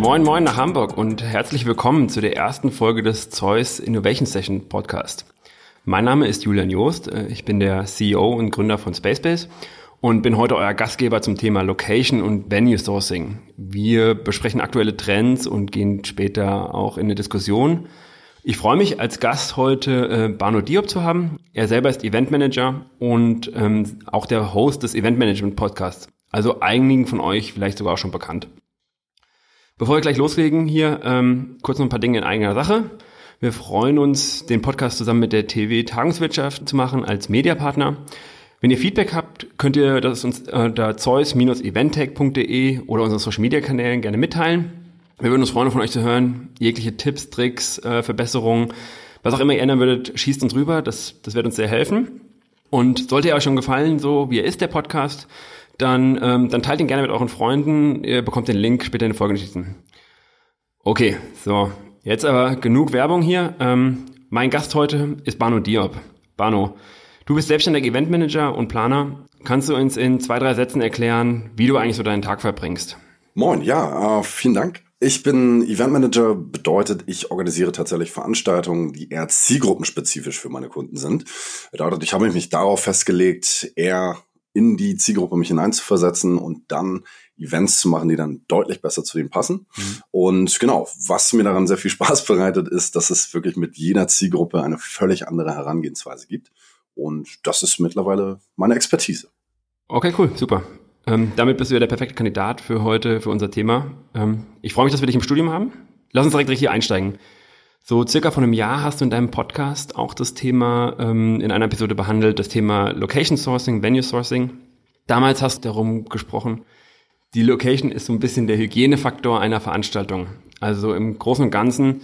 Moin Moin nach Hamburg und herzlich willkommen zu der ersten Folge des Zeus Innovation Session Podcast. Mein Name ist Julian Joost, äh, ich bin der CEO und Gründer von Spacebase und bin heute euer Gastgeber zum Thema Location und Venue Sourcing. Wir besprechen aktuelle Trends und gehen später auch in eine Diskussion. Ich freue mich als Gast heute äh, Bano Diop zu haben. Er selber ist Eventmanager und ähm, auch der Host des Eventmanagement Podcasts. Also einigen von euch vielleicht sogar auch schon bekannt. Bevor wir gleich loslegen hier, ähm, kurz noch ein paar Dinge in eigener Sache. Wir freuen uns, den Podcast zusammen mit der TV Tagungswirtschaft zu machen als Mediapartner. Wenn ihr Feedback habt, könnt ihr das uns da zeus-eventtech.de oder unseren Social Media Kanälen gerne mitteilen. Wir würden uns freuen, von euch zu hören. Jegliche Tipps, Tricks, äh, Verbesserungen, was auch immer ihr ändern würdet, schießt uns rüber. Das, das wird uns sehr helfen. Und sollte ihr euch schon gefallen, so wie er ist, der Podcast, dann, ähm, dann teilt ihn gerne mit euren Freunden. Ihr bekommt den Link später in den Folgengeschichten. Okay, so. Jetzt aber genug Werbung hier. Ähm, mein Gast heute ist Bano Diop. Bano, Du bist selbstständiger Eventmanager und Planer. Kannst du uns in zwei, drei Sätzen erklären, wie du eigentlich so deinen Tag verbringst? Moin, ja, äh, vielen Dank. Ich bin Eventmanager, bedeutet, ich organisiere tatsächlich Veranstaltungen, die eher zielgruppenspezifisch für meine Kunden sind. Bedeutet, ich habe mich darauf festgelegt, eher in die Zielgruppe mich hineinzuversetzen und dann Events zu machen, die dann deutlich besser zu denen passen. Mhm. Und genau, was mir daran sehr viel Spaß bereitet, ist, dass es wirklich mit jeder Zielgruppe eine völlig andere Herangehensweise gibt. Und das ist mittlerweile meine Expertise. Okay, cool, super. Ähm, damit bist du ja der perfekte Kandidat für heute, für unser Thema. Ähm, ich freue mich, dass wir dich im Studium haben. Lass uns direkt hier einsteigen. So circa vor einem Jahr hast du in deinem Podcast auch das Thema ähm, in einer Episode behandelt, das Thema Location Sourcing, Venue Sourcing. Damals hast du darum gesprochen, die Location ist so ein bisschen der Hygienefaktor einer Veranstaltung. Also im Großen und Ganzen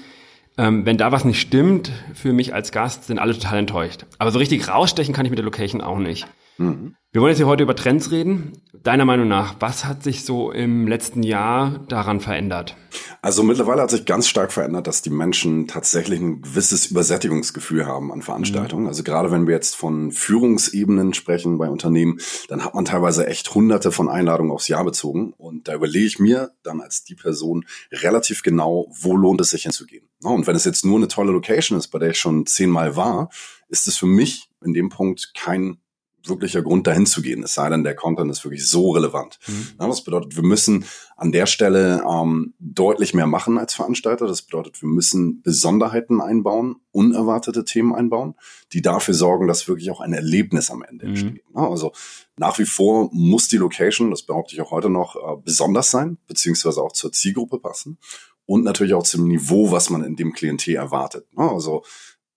ähm, wenn da was nicht stimmt, für mich als Gast, sind alle total enttäuscht. Aber so richtig rausstechen kann ich mit der Location auch nicht. Mhm. Wir wollen jetzt hier heute über Trends reden. Deiner Meinung nach, was hat sich so im letzten Jahr daran verändert? Also mittlerweile hat sich ganz stark verändert, dass die Menschen tatsächlich ein gewisses Übersättigungsgefühl haben an Veranstaltungen. Mhm. Also gerade wenn wir jetzt von Führungsebenen sprechen bei Unternehmen, dann hat man teilweise echt hunderte von Einladungen aufs Jahr bezogen. Und da überlege ich mir dann als die Person relativ genau, wo lohnt es sich hinzugehen. Und wenn es jetzt nur eine tolle Location ist, bei der ich schon zehnmal war, ist es für mich in dem Punkt kein wirklicher Grund, dahin zu gehen. Es sei denn, der Content ist wirklich so relevant. Mhm. Ja, das bedeutet, wir müssen an der Stelle ähm, deutlich mehr machen als Veranstalter. Das bedeutet, wir müssen Besonderheiten einbauen, unerwartete Themen einbauen, die dafür sorgen, dass wirklich auch ein Erlebnis am Ende mhm. entsteht. Ja, also nach wie vor muss die Location, das behaupte ich auch heute noch, äh, besonders sein, beziehungsweise auch zur Zielgruppe passen und natürlich auch zum Niveau, was man in dem Klientel erwartet. Also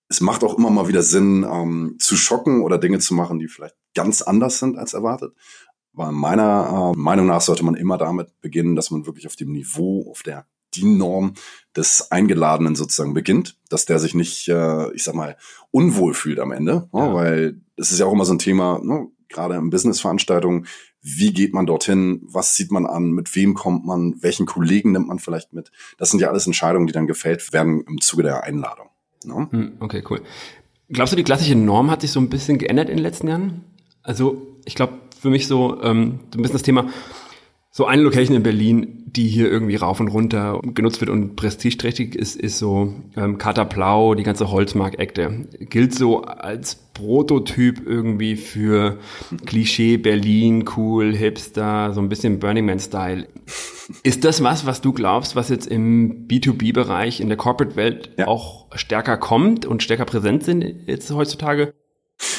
es macht auch immer mal wieder Sinn, ähm, zu schocken oder Dinge zu machen, die vielleicht ganz anders sind als erwartet. Aber meiner äh, Meinung nach sollte man immer damit beginnen, dass man wirklich auf dem Niveau, auf der DIN-Norm des Eingeladenen sozusagen beginnt, dass der sich nicht, äh, ich sag mal, unwohl fühlt am Ende, ja. weil es ist ja auch immer so ein Thema, ne, gerade in Business-Veranstaltungen, wie geht man dorthin, was sieht man an, mit wem kommt man, welchen Kollegen nimmt man vielleicht mit. Das sind ja alles Entscheidungen, die dann gefällt werden im Zuge der Einladung. No? Hm, okay, cool. Glaubst du, die klassische Norm hat sich so ein bisschen geändert in den letzten Jahren? Also ich glaube, für mich so, ähm, so ein bisschen das Thema, so eine Location in Berlin, die hier irgendwie rauf und runter genutzt wird und prestigeträchtig ist, ist so ähm, Kater Blau, die ganze Holzmark-Ekte. Gilt so als Prototyp irgendwie für Klischee Berlin, cool, Hipster, so ein bisschen Burning Man-Style. Ist das was, was du glaubst, was jetzt im B2B-Bereich in der Corporate-Welt ja. auch stärker kommt und stärker präsent sind jetzt heutzutage?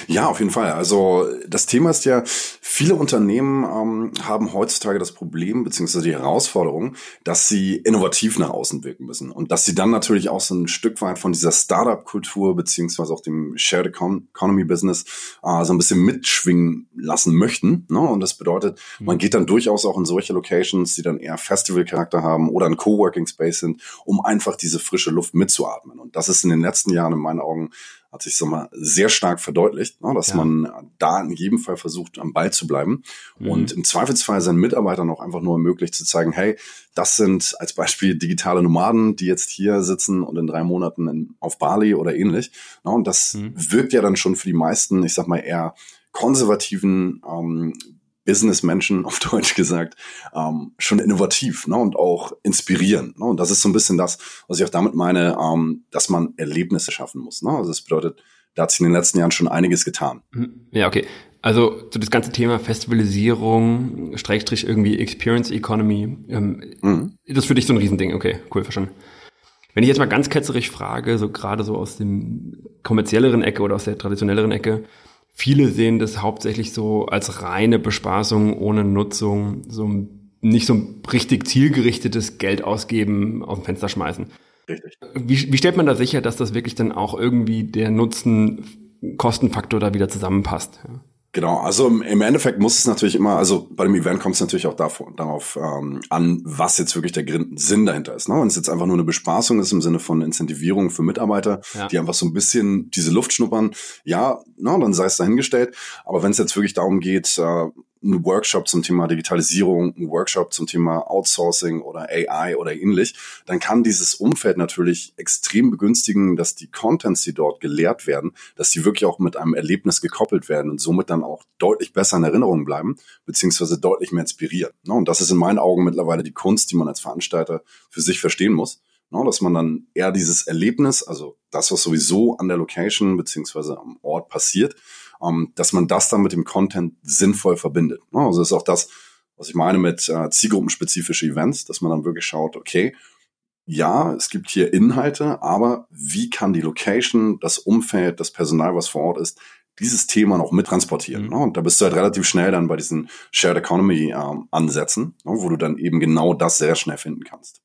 Ja, auf jeden Fall. Also das Thema ist ja, viele Unternehmen ähm, haben heutzutage das Problem beziehungsweise die Herausforderung, dass sie innovativ nach außen wirken müssen und dass sie dann natürlich auch so ein Stück weit von dieser Startup-Kultur beziehungsweise auch dem Shared Economy-Business äh, so ein bisschen mitschwingen lassen möchten. Ne? Und das bedeutet, mhm. man geht dann durchaus auch in solche Locations, die dann eher Festival-Charakter haben oder ein Coworking-Space sind, um einfach diese frische Luft mitzuatmen. Und das ist in den letzten Jahren in meinen Augen hat sich so mal sehr stark verdeutlicht, ne, dass ja. man da in jedem Fall versucht, am Ball zu bleiben mhm. und im Zweifelsfall seinen Mitarbeitern auch einfach nur ermöglicht zu zeigen, hey, das sind als Beispiel digitale Nomaden, die jetzt hier sitzen und in drei Monaten in, auf Bali oder ähnlich. Ne, und das mhm. wirkt ja dann schon für die meisten, ich sag mal eher konservativen ähm, Businessmenschen, auf Deutsch gesagt, ähm, schon innovativ ne, und auch inspirieren. Ne? Und das ist so ein bisschen das, was ich auch damit meine, ähm, dass man Erlebnisse schaffen muss. Ne? Also das bedeutet, da hat sich in den letzten Jahren schon einiges getan. Mhm. Ja, okay. Also so das ganze Thema Festivalisierung, Streikstrich irgendwie Experience Economy, ähm, mhm. das ist für dich so ein Riesending. Okay, cool, verstanden. Wenn ich jetzt mal ganz ketzerig frage, so gerade so aus dem kommerzielleren Ecke oder aus der traditionelleren Ecke, viele sehen das hauptsächlich so als reine Bespaßung ohne Nutzung, so nicht so ein richtig zielgerichtetes Geld ausgeben, aus dem Fenster schmeißen. Richtig. Wie, wie stellt man da sicher, dass das wirklich dann auch irgendwie der Nutzen-Kostenfaktor da wieder zusammenpasst? Ja? Genau, also im Endeffekt muss es natürlich immer, also bei dem Event kommt es natürlich auch davor, darauf ähm, an, was jetzt wirklich der Sinn dahinter ist. Ne? Wenn es jetzt einfach nur eine Bespaßung ist im Sinne von Incentivierung für Mitarbeiter, ja. die einfach so ein bisschen diese Luft schnuppern, ja, na, dann sei es dahingestellt. Aber wenn es jetzt wirklich darum geht, äh, ein Workshop zum Thema Digitalisierung, ein Workshop zum Thema Outsourcing oder AI oder ähnlich, dann kann dieses Umfeld natürlich extrem begünstigen, dass die Contents, die dort gelehrt werden, dass die wirklich auch mit einem Erlebnis gekoppelt werden und somit dann auch deutlich besser in Erinnerung bleiben, beziehungsweise deutlich mehr inspirieren. Ne, und das ist in meinen Augen mittlerweile die Kunst, die man als Veranstalter für sich verstehen muss. Ne, dass man dann eher dieses Erlebnis, also das, was sowieso an der Location beziehungsweise am Ort passiert, ähm, dass man das dann mit dem Content sinnvoll verbindet. Ne? Also das ist auch das, was ich meine mit äh, zielgruppenspezifische Events, dass man dann wirklich schaut, okay, ja, es gibt hier Inhalte, aber wie kann die Location, das Umfeld, das Personal, was vor Ort ist, dieses Thema noch mittransportieren. Mhm. Ne? Und da bist du halt relativ schnell dann bei diesen Shared Economy ähm, Ansätzen, ne? wo du dann eben genau das sehr schnell finden kannst.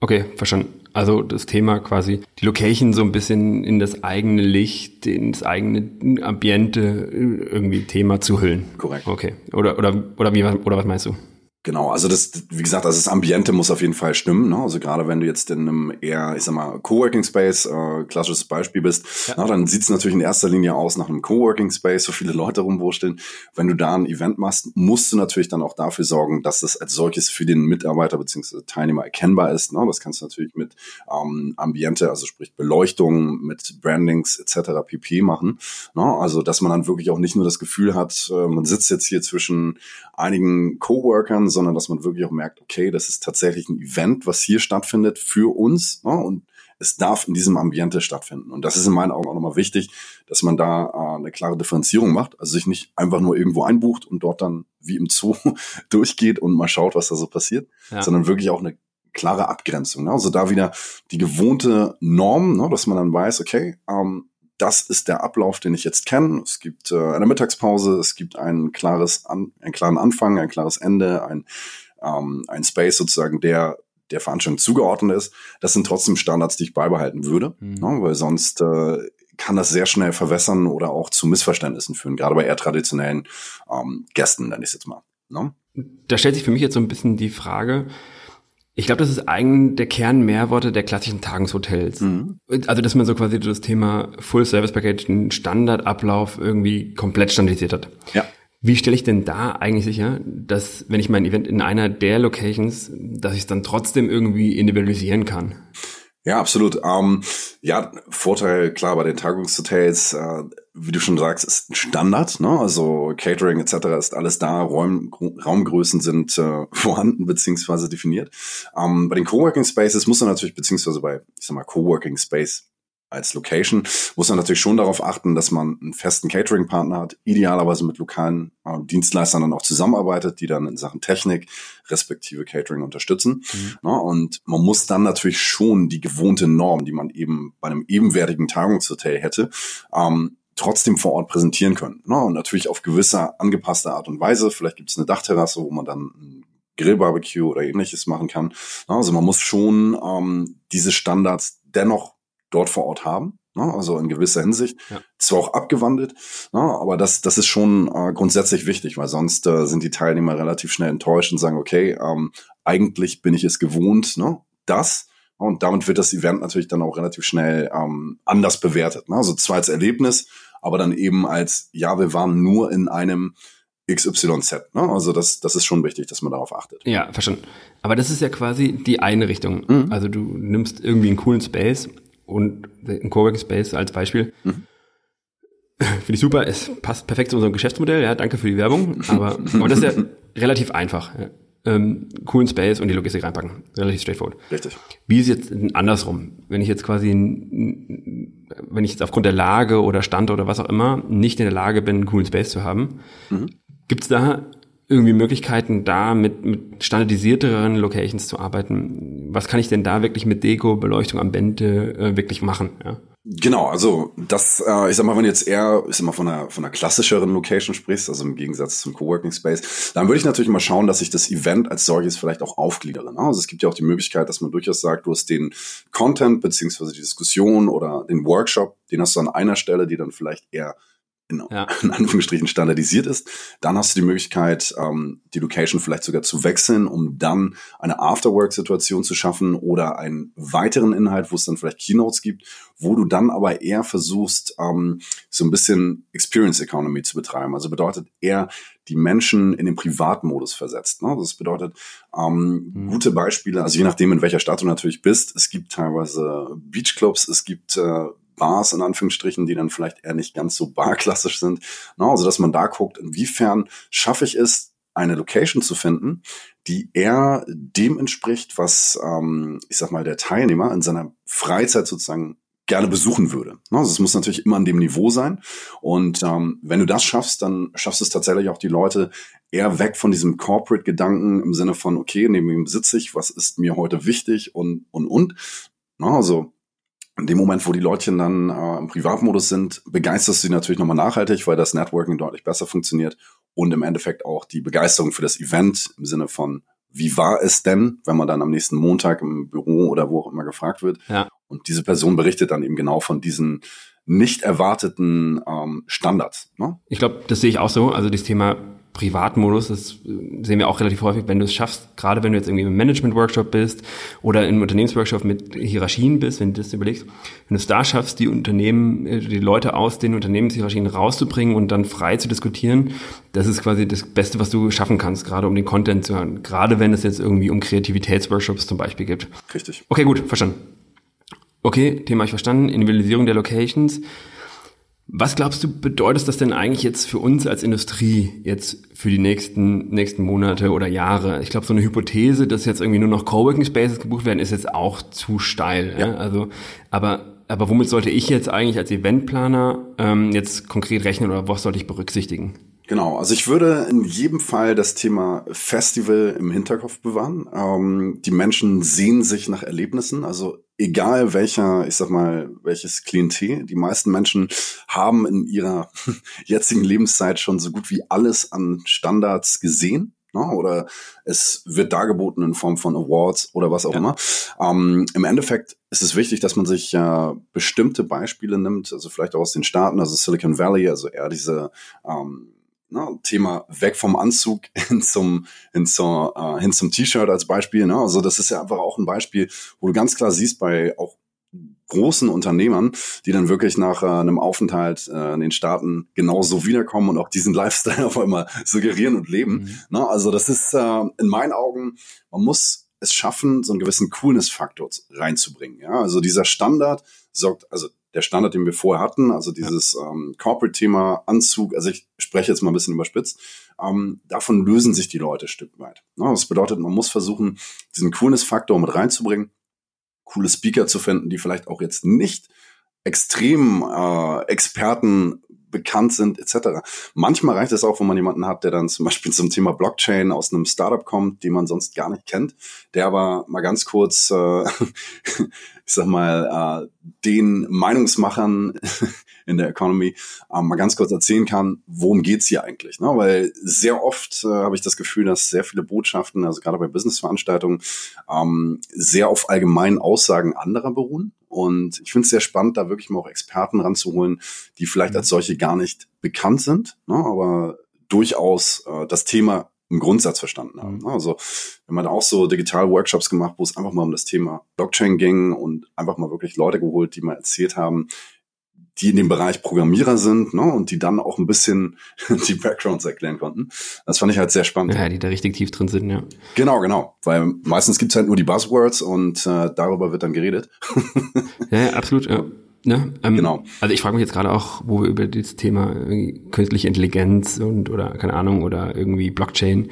Okay, verstanden. Also das Thema quasi, die Location so ein bisschen in das eigene Licht, in das eigene Ambiente irgendwie Thema zu hüllen. Korrekt. Okay. Oder, oder, oder wie, oder was meinst du? Genau, also das, wie gesagt, also das Ambiente muss auf jeden Fall stimmen. Ne? Also gerade wenn du jetzt in einem eher, ich sag mal, Coworking Space, äh, klassisches Beispiel bist, ja. na, dann sieht es natürlich in erster Linie aus nach einem Coworking Space, so viele Leute rumwursteln. Wenn du da ein Event machst, musst du natürlich dann auch dafür sorgen, dass das als solches für den Mitarbeiter bzw. Teilnehmer erkennbar ist. Ne? Das kannst du natürlich mit ähm, Ambiente, also sprich Beleuchtung, mit Brandings etc. pp machen. Ne? Also dass man dann wirklich auch nicht nur das Gefühl hat, äh, man sitzt jetzt hier zwischen einigen Coworkern, sondern dass man wirklich auch merkt, okay, das ist tatsächlich ein Event, was hier stattfindet für uns ne? und es darf in diesem Ambiente stattfinden. Und das ist in meinen Augen auch nochmal wichtig, dass man da äh, eine klare Differenzierung macht, also sich nicht einfach nur irgendwo einbucht und dort dann wie im Zoo durchgeht und mal schaut, was da so passiert, ja. sondern wirklich auch eine klare Abgrenzung. Ne? Also da wieder die gewohnte Norm, ne? dass man dann weiß, okay, ähm, das ist der Ablauf, den ich jetzt kenne. Es gibt äh, eine Mittagspause, es gibt ein klares, an, einen klaren Anfang, ein klares Ende, ein, ähm, ein Space sozusagen, der der Veranstaltung zugeordnet ist. Das sind trotzdem Standards, die ich beibehalten würde, mhm. ne, weil sonst äh, kann das sehr schnell verwässern oder auch zu Missverständnissen führen, gerade bei eher traditionellen ähm, Gästen, nenne ich es jetzt mal. Ne? Da stellt sich für mich jetzt so ein bisschen die Frage, ich glaube, das ist eigentlich der Kernmehrworte der klassischen Tagungshotels. Mhm. Also, dass man so quasi das Thema Full Service Package, einen Standardablauf irgendwie komplett standardisiert hat. Ja. Wie stelle ich denn da eigentlich sicher, dass, wenn ich mein Event in einer der Locations, dass ich es dann trotzdem irgendwie individualisieren kann? Ja, absolut. Ähm, ja, Vorteil klar bei den Tagungshotels, äh, wie du schon sagst, ist ein Standard. Ne? Also Catering etc. ist alles da, Räum, Raumgrößen sind äh, vorhanden beziehungsweise definiert. Ähm, bei den Coworking Spaces muss man natürlich beziehungsweise bei, ich sag mal, Coworking Space als Location muss man natürlich schon darauf achten, dass man einen festen Catering-Partner hat, idealerweise mit lokalen äh, Dienstleistern dann auch zusammenarbeitet, die dann in Sachen Technik respektive Catering unterstützen. Mhm. Ja, und man muss dann natürlich schon die gewohnte Norm, die man eben bei einem ebenwertigen Tagungshotel hätte, ähm, trotzdem vor Ort präsentieren können. Ne? Und natürlich auf gewisser angepasste Art und Weise. Vielleicht gibt es eine Dachterrasse, wo man dann ein Grillbarbecue oder ähnliches machen kann. Also man muss schon ähm, diese Standards dennoch dort vor Ort haben. Ne? Also in gewisser Hinsicht. Ja. Zwar auch abgewandelt, ne? aber das, das ist schon äh, grundsätzlich wichtig, weil sonst äh, sind die Teilnehmer relativ schnell enttäuscht und sagen, okay, ähm, eigentlich bin ich es gewohnt, ne? das. Und damit wird das Event natürlich dann auch relativ schnell ähm, anders bewertet. Ne? Also zwar als Erlebnis, aber dann eben als, ja, wir waren nur in einem XYZ. Ne? Also das, das ist schon wichtig, dass man darauf achtet. Ja, verstanden. Aber das ist ja quasi die eine Richtung. Mhm. Also du nimmst irgendwie einen coolen Space und ein Coworking Space als Beispiel. Mhm. Finde ich super. Es passt perfekt zu unserem Geschäftsmodell. Ja, danke für die Werbung. Aber, aber das ist ja relativ einfach. Ja. Ähm, coolen Space und die Logistik reinpacken. Relativ straightforward. Richtig. Wie ist jetzt andersrum? Wenn ich jetzt quasi, wenn ich jetzt aufgrund der Lage oder Stand oder was auch immer nicht in der Lage bin, einen coolen Space zu haben, mhm. gibt es da irgendwie Möglichkeiten, da mit, mit standardisierteren Locations zu arbeiten? Was kann ich denn da wirklich mit Deko, Beleuchtung am Bände äh, wirklich machen? Ja? Genau, also das, äh, ich sag mal, wenn du jetzt eher, ich sag mal, von einer, von einer klassischeren Location sprichst, also im Gegensatz zum Coworking Space, dann würde ich natürlich mal schauen, dass ich das Event als solches vielleicht auch aufgliedere. Ne? Also es gibt ja auch die Möglichkeit, dass man durchaus sagt, du hast den Content beziehungsweise die Diskussion oder den Workshop, den hast du an einer Stelle, die dann vielleicht eher in, ja. in Anführungsstrichen standardisiert ist. Dann hast du die Möglichkeit, ähm, die Location vielleicht sogar zu wechseln, um dann eine Afterwork-Situation zu schaffen oder einen weiteren Inhalt, wo es dann vielleicht Keynotes gibt, wo du dann aber eher versuchst, ähm, so ein bisschen Experience Economy zu betreiben. Also bedeutet eher die Menschen in den Privatmodus versetzt. Ne? Das bedeutet ähm, mhm. gute Beispiele, also je nachdem, in welcher Stadt du natürlich bist. Es gibt teilweise Beachclubs, es gibt äh, Bars in Anführungsstrichen, die dann vielleicht eher nicht ganz so barklassisch sind. No, also dass man da guckt, inwiefern schaffe ich es, eine Location zu finden, die eher dem entspricht, was ähm, ich sag mal der Teilnehmer in seiner Freizeit sozusagen gerne besuchen würde. Also es muss natürlich immer an dem Niveau sein. Und ähm, wenn du das schaffst, dann schaffst du es tatsächlich auch die Leute eher weg von diesem Corporate-Gedanken im Sinne von, okay, neben ihm sitze ich, was ist mir heute wichtig und, und, und. Also in dem Moment, wo die Leutchen dann äh, im Privatmodus sind, begeisterst du sie natürlich nochmal nachhaltig, weil das Networking deutlich besser funktioniert und im Endeffekt auch die Begeisterung für das Event im Sinne von, wie war es denn, wenn man dann am nächsten Montag im Büro oder wo auch immer gefragt wird. Ja. Und diese Person berichtet dann eben genau von diesen nicht erwarteten ähm, Standards. Ne? Ich glaube, das sehe ich auch so. Also das Thema Privatmodus, das sehen wir auch relativ häufig, wenn du es schaffst, gerade wenn du jetzt irgendwie im Management-Workshop bist oder im Unternehmensworkshop mit Hierarchien bist, wenn du das überlegst, wenn du es da schaffst, die Unternehmen, äh, die Leute aus den Unternehmenshierarchien rauszubringen und dann frei zu diskutieren, das ist quasi das Beste, was du schaffen kannst, gerade um den Content zu hören. Gerade wenn es jetzt irgendwie um Kreativitätsworkshops zum Beispiel gibt. Richtig. Okay, gut, verstanden. Okay, Thema ich verstanden. Individualisierung der Locations. Was glaubst du, bedeutet das denn eigentlich jetzt für uns als Industrie jetzt für die nächsten, nächsten Monate oder Jahre? Ich glaube, so eine Hypothese, dass jetzt irgendwie nur noch Coworking Spaces gebucht werden, ist jetzt auch zu steil. Ja. ja? Also, aber, aber womit sollte ich jetzt eigentlich als Eventplaner ähm, jetzt konkret rechnen oder was sollte ich berücksichtigen? Genau, also ich würde in jedem Fall das Thema Festival im Hinterkopf bewahren. Ähm, die Menschen sehen sich nach Erlebnissen, also egal welcher, ich sag mal, welches Klientel, die meisten Menschen haben in ihrer jetzigen Lebenszeit schon so gut wie alles an Standards gesehen. Ne? Oder es wird dargeboten in Form von Awards oder was auch ja. immer. Ähm, Im Endeffekt ist es wichtig, dass man sich äh, bestimmte Beispiele nimmt, also vielleicht auch aus den Staaten, also Silicon Valley, also eher diese ähm, Ne, Thema weg vom Anzug hin zum, hin, zur, äh, hin zum T-Shirt als Beispiel. Ne? Also das ist ja einfach auch ein Beispiel, wo du ganz klar siehst bei auch großen Unternehmern, die dann wirklich nach äh, einem Aufenthalt äh, in den Staaten genauso wiederkommen und auch diesen Lifestyle auf einmal suggerieren und leben. Mhm. Ne? Also das ist äh, in meinen Augen, man muss es schaffen, so einen gewissen Coolness-Faktor reinzubringen. Ja, also dieser Standard sorgt, also der Standard, den wir vorher hatten, also dieses ähm, Corporate-Thema, Anzug, also ich spreche jetzt mal ein bisschen überspitzt, ähm, davon lösen sich die Leute ein Stück weit. Ja, das bedeutet, man muss versuchen, diesen Coolness-Faktor mit reinzubringen, coole Speaker zu finden, die vielleicht auch jetzt nicht extrem äh, Experten bekannt sind, etc. Manchmal reicht es auch, wenn man jemanden hat, der dann zum Beispiel zum Thema Blockchain aus einem Startup kommt, den man sonst gar nicht kennt, der aber mal ganz kurz, äh, ich sag mal, äh, den Meinungsmachern in der Economy äh, mal ganz kurz erzählen kann, worum geht's hier eigentlich. Ne? Weil sehr oft äh, habe ich das Gefühl, dass sehr viele Botschaften, also gerade bei Businessveranstaltungen, ähm, sehr auf allgemeinen Aussagen anderer beruhen. Und ich finde es sehr spannend, da wirklich mal auch Experten ranzuholen, die vielleicht als solche gar nicht bekannt sind, ne? aber durchaus äh, das Thema im Grundsatz verstanden haben. Mhm. Also wir haben auch so Digital-Workshops gemacht, wo es einfach mal um das Thema Blockchain ging und einfach mal wirklich Leute geholt, die mal erzählt haben, die in dem Bereich Programmierer sind ne, und die dann auch ein bisschen die Backgrounds erklären konnten. Das fand ich halt sehr spannend. Ja, die da richtig tief drin sind, ja. Genau, genau. Weil meistens gibt's halt nur die Buzzwords und äh, darüber wird dann geredet. ja, absolut. Ja. Ne? Ähm, genau. Also ich frage mich jetzt gerade auch, wo wir über das Thema künstliche Intelligenz und oder keine Ahnung oder irgendwie Blockchain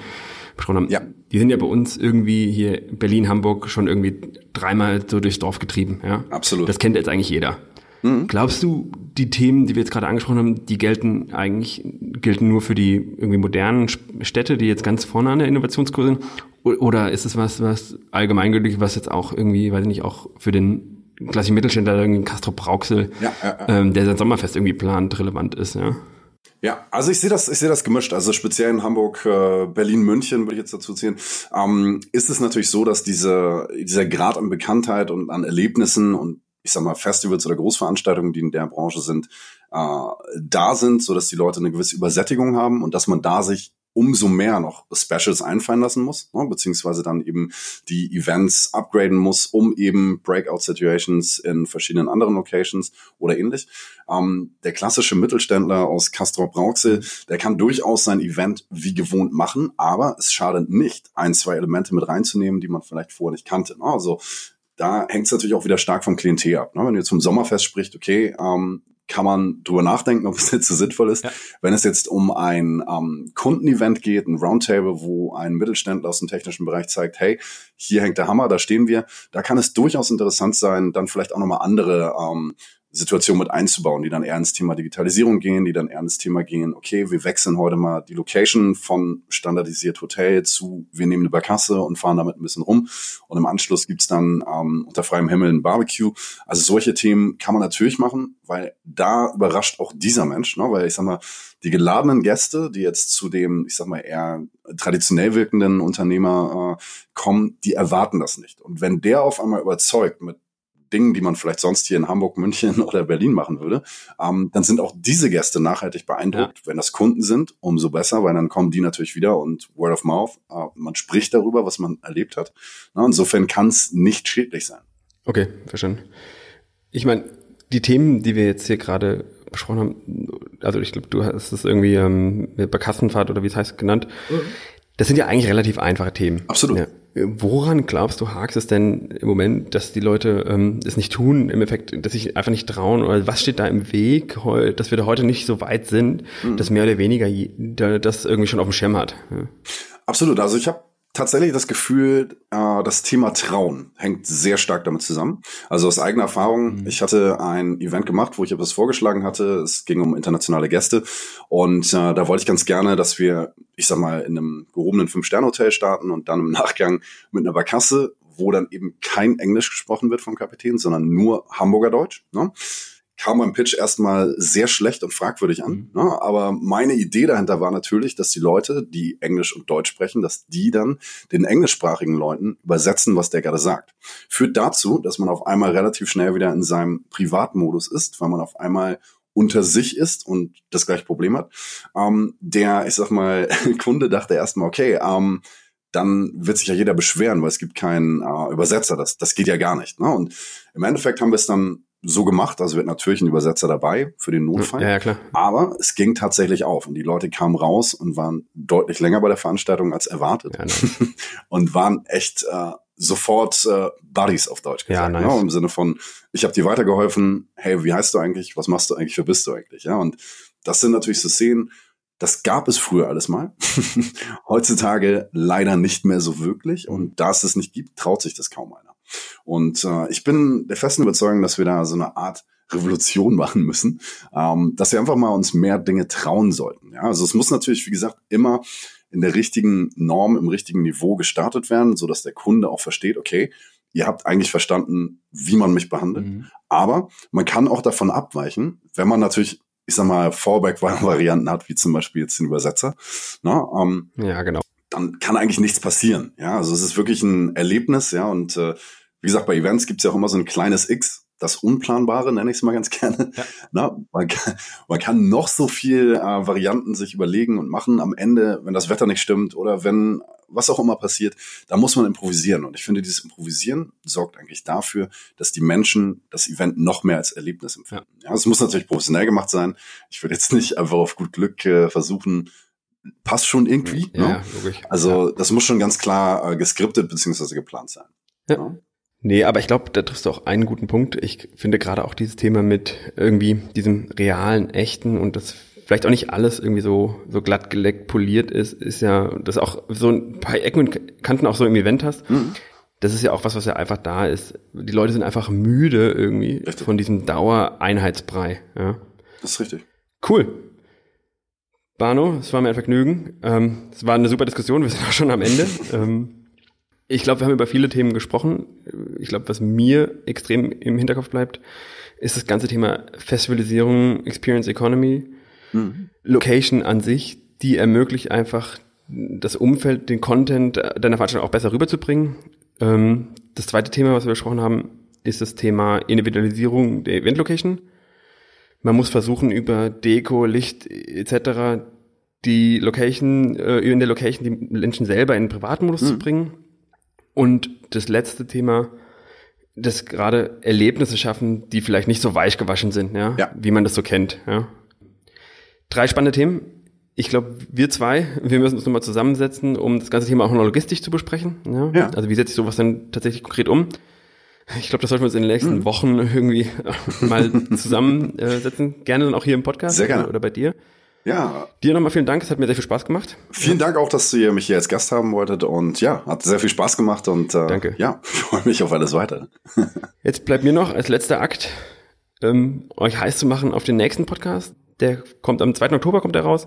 besprochen haben. Ja. Die sind ja bei uns irgendwie hier Berlin, Hamburg schon irgendwie dreimal so durchs Dorf getrieben. Ja. Absolut. Das kennt jetzt eigentlich jeder. Mhm. Glaubst du, die Themen, die wir jetzt gerade angesprochen haben, die gelten eigentlich, gelten nur für die irgendwie modernen Städte, die jetzt ganz vorne an der Innovationskurve sind? Oder ist es was, was allgemeingültig, was jetzt auch irgendwie, weiß ich nicht, auch für den klassischen Mittelständler, irgendwie Castro Brauxel, ja, ja, ja. Ähm, der sein Sommerfest irgendwie plant, relevant ist, ja? Ja, also ich sehe das, ich sehe das gemischt. Also speziell in Hamburg, äh, Berlin, München würde ich jetzt dazu zählen, ähm, ist es natürlich so, dass diese, dieser Grad an Bekanntheit und an Erlebnissen und ich sag mal, Festivals oder Großveranstaltungen, die in der Branche sind, äh, da sind, so dass die Leute eine gewisse Übersättigung haben und dass man da sich umso mehr noch Specials einfallen lassen muss, ne, beziehungsweise dann eben die Events upgraden muss, um eben Breakout-Situations in verschiedenen anderen Locations oder ähnlich. Ähm, der klassische Mittelständler aus Castrop Brauxel, der kann durchaus sein Event wie gewohnt machen, aber es schadet nicht, ein, zwei Elemente mit reinzunehmen, die man vielleicht vorher nicht kannte. Ne? Also da hängt es natürlich auch wieder stark vom Klientel ab. Ne? Wenn jetzt vom Sommerfest sprichst, okay, ähm, kann man drüber nachdenken, ob es jetzt so sinnvoll ist. Ja. Wenn es jetzt um ein ähm, Kundenevent geht, ein Roundtable, wo ein Mittelständler aus dem technischen Bereich zeigt, hey, hier hängt der Hammer, da stehen wir, da kann es durchaus interessant sein, dann vielleicht auch nochmal andere ähm, Situation mit einzubauen, die dann eher ins Thema Digitalisierung gehen, die dann eher ins Thema gehen, okay, wir wechseln heute mal die Location von standardisiert Hotel zu, wir nehmen eine Barkasse und fahren damit ein bisschen rum. Und im Anschluss gibt's dann ähm, unter freiem Himmel ein Barbecue. Also solche Themen kann man natürlich machen, weil da überrascht auch dieser Mensch, ne? weil ich sag mal, die geladenen Gäste, die jetzt zu dem, ich sag mal, eher traditionell wirkenden Unternehmer äh, kommen, die erwarten das nicht. Und wenn der auf einmal überzeugt mit Dingen, die man vielleicht sonst hier in Hamburg, München oder Berlin machen würde, ähm, dann sind auch diese Gäste nachhaltig beeindruckt. Ja. Wenn das Kunden sind, umso besser, weil dann kommen die natürlich wieder und Word of Mouth, äh, man spricht darüber, was man erlebt hat. Na, insofern kann es nicht schädlich sein. Okay, verstanden. Ich meine, die Themen, die wir jetzt hier gerade besprochen haben, also ich glaube, du hast es irgendwie ähm, bei Kassenfahrt oder wie es heißt genannt. Mhm. Das sind ja eigentlich relativ einfache Themen. Absolut. Ja. Woran glaubst du, hakt es denn im Moment, dass die Leute ähm, es nicht tun, im Effekt, dass sich einfach nicht trauen? Oder was steht da im Weg, dass wir da heute nicht so weit sind, mhm. dass mehr oder weniger das irgendwie schon auf dem Schirm hat? Ja. Absolut. Also ich habe tatsächlich das Gefühl, äh, das Thema Trauen hängt sehr stark damit zusammen. Also aus eigener Erfahrung, mhm. ich hatte ein Event gemacht, wo ich etwas vorgeschlagen hatte. Es ging um internationale Gäste und äh, da wollte ich ganz gerne, dass wir, ich sag mal, in einem gehobenen Fünf-Sterne-Hotel starten und dann im Nachgang mit einer Barkasse, wo dann eben kein Englisch gesprochen wird vom Kapitän, sondern nur Hamburger Deutsch. Ne? Kam beim Pitch erstmal sehr schlecht und fragwürdig an. Mhm. Ne? Aber meine Idee dahinter war natürlich, dass die Leute, die Englisch und Deutsch sprechen, dass die dann den englischsprachigen Leuten übersetzen, was der gerade sagt. Führt dazu, dass man auf einmal relativ schnell wieder in seinem Privatmodus ist, weil man auf einmal unter sich ist und das gleiche Problem hat. Ähm, der, ich sag mal, Kunde dachte erstmal, okay, ähm, dann wird sich ja jeder beschweren, weil es gibt keinen äh, Übersetzer. Das, das geht ja gar nicht. Ne? Und im Endeffekt haben wir es dann so gemacht, also wird natürlich ein Übersetzer dabei für den Notfall. Ja, ja, klar. Aber es ging tatsächlich auf und die Leute kamen raus und waren deutlich länger bei der Veranstaltung als erwartet ja, nice. und waren echt äh, sofort äh, Buddies auf Deutsch gesagt. Ja, nice. ne? Im Sinne von, ich habe dir weitergeholfen, hey, wie heißt du eigentlich, was machst du eigentlich, wer bist du eigentlich? Ja, und das sind natürlich so Szenen, das gab es früher alles mal. Heutzutage leider nicht mehr so wirklich. Und da es das nicht gibt, traut sich das kaum einer. Und äh, ich bin der festen Überzeugung, dass wir da so eine Art Revolution machen müssen, ähm, dass wir einfach mal uns mehr Dinge trauen sollten. Ja, also es muss natürlich, wie gesagt, immer in der richtigen Norm, im richtigen Niveau gestartet werden, so dass der Kunde auch versteht, okay, ihr habt eigentlich verstanden, wie man mich behandelt. Mhm. Aber man kann auch davon abweichen, wenn man natürlich, ich sag mal, Fallback-Varianten hat, wie zum Beispiel jetzt den Übersetzer. Na, ähm, ja, genau. Dann kann eigentlich nichts passieren. Ja, also es ist wirklich ein Erlebnis, ja, und äh, wie gesagt, bei Events gibt's ja auch immer so ein kleines X, das Unplanbare, nenne ich es mal ganz gerne. Ja. Na, man, kann, man kann noch so viel äh, Varianten sich überlegen und machen. Am Ende, wenn das Wetter nicht stimmt oder wenn was auch immer passiert, da muss man improvisieren. Und ich finde, dieses Improvisieren sorgt eigentlich dafür, dass die Menschen das Event noch mehr als Erlebnis empfinden. Ja, es muss natürlich professionell gemacht sein. Ich würde jetzt nicht einfach auf gut Glück äh, versuchen, passt schon irgendwie. Ja, ne? logisch. Also das muss schon ganz klar äh, geskriptet beziehungsweise geplant sein. Ja. ja. Nee, aber ich glaube, da triffst du auch einen guten Punkt. Ich finde gerade auch dieses Thema mit irgendwie diesem realen, echten und das vielleicht auch nicht alles irgendwie so, so glatt geleckt, poliert ist, ist ja, dass auch so ein paar Ecken und Kanten auch so im Event hast. Mhm. Das ist ja auch was, was ja einfach da ist. Die Leute sind einfach müde irgendwie richtig. von diesem Dauereinheitsbrei. Ja. Das ist richtig. Cool. Bano, es war mir ein Vergnügen. Ähm, es war eine super Diskussion, wir sind auch schon am Ende. ähm, ich glaube, wir haben über viele Themen gesprochen. Ich glaube, was mir extrem im Hinterkopf bleibt, ist das ganze Thema Festivalisierung, Experience Economy, mhm. Location an sich, die ermöglicht einfach das Umfeld, den Content deiner Veranstaltung auch besser rüberzubringen. Ähm, das zweite Thema, was wir besprochen haben, ist das Thema Individualisierung der Event Location. Man muss versuchen, über Deko, Licht etc. die Location, äh, in der Location die Menschen selber in den Privatmodus mhm. zu bringen und das letzte Thema, das gerade Erlebnisse schaffen, die vielleicht nicht so weich gewaschen sind, ja, ja. wie man das so kennt. Ja. Drei spannende Themen. Ich glaube, wir zwei, wir müssen uns nochmal zusammensetzen, um das ganze Thema auch noch logistisch zu besprechen. Ja? ja. Also wie setze ich sowas dann tatsächlich konkret um? Ich glaube, das sollten wir uns in den nächsten mhm. Wochen irgendwie mal zusammensetzen. Gerne dann auch hier im Podcast Sehr gerne. oder bei dir. Ja. Dir nochmal vielen Dank, es hat mir sehr viel Spaß gemacht. Vielen Dank auch, dass ihr mich hier als Gast haben wolltet und ja, hat sehr viel Spaß gemacht und äh, Danke. ja, ich freue mich auf alles weitere. Jetzt bleibt mir noch als letzter Akt, ähm, euch heiß zu machen auf den nächsten Podcast. Der kommt am 2. Oktober kommt er raus.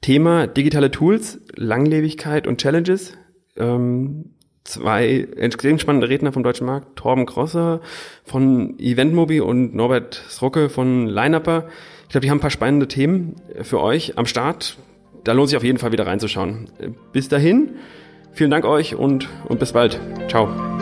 Thema digitale Tools, Langlebigkeit und Challenges. Ähm, zwei extrem spannende Redner vom deutschen Markt, Torben Krosser von Eventmobi und Norbert Srocke von Lineupper. Ich glaube, die haben ein paar spannende Themen für euch am Start. Da lohnt sich auf jeden Fall wieder reinzuschauen. Bis dahin, vielen Dank euch und, und bis bald. Ciao.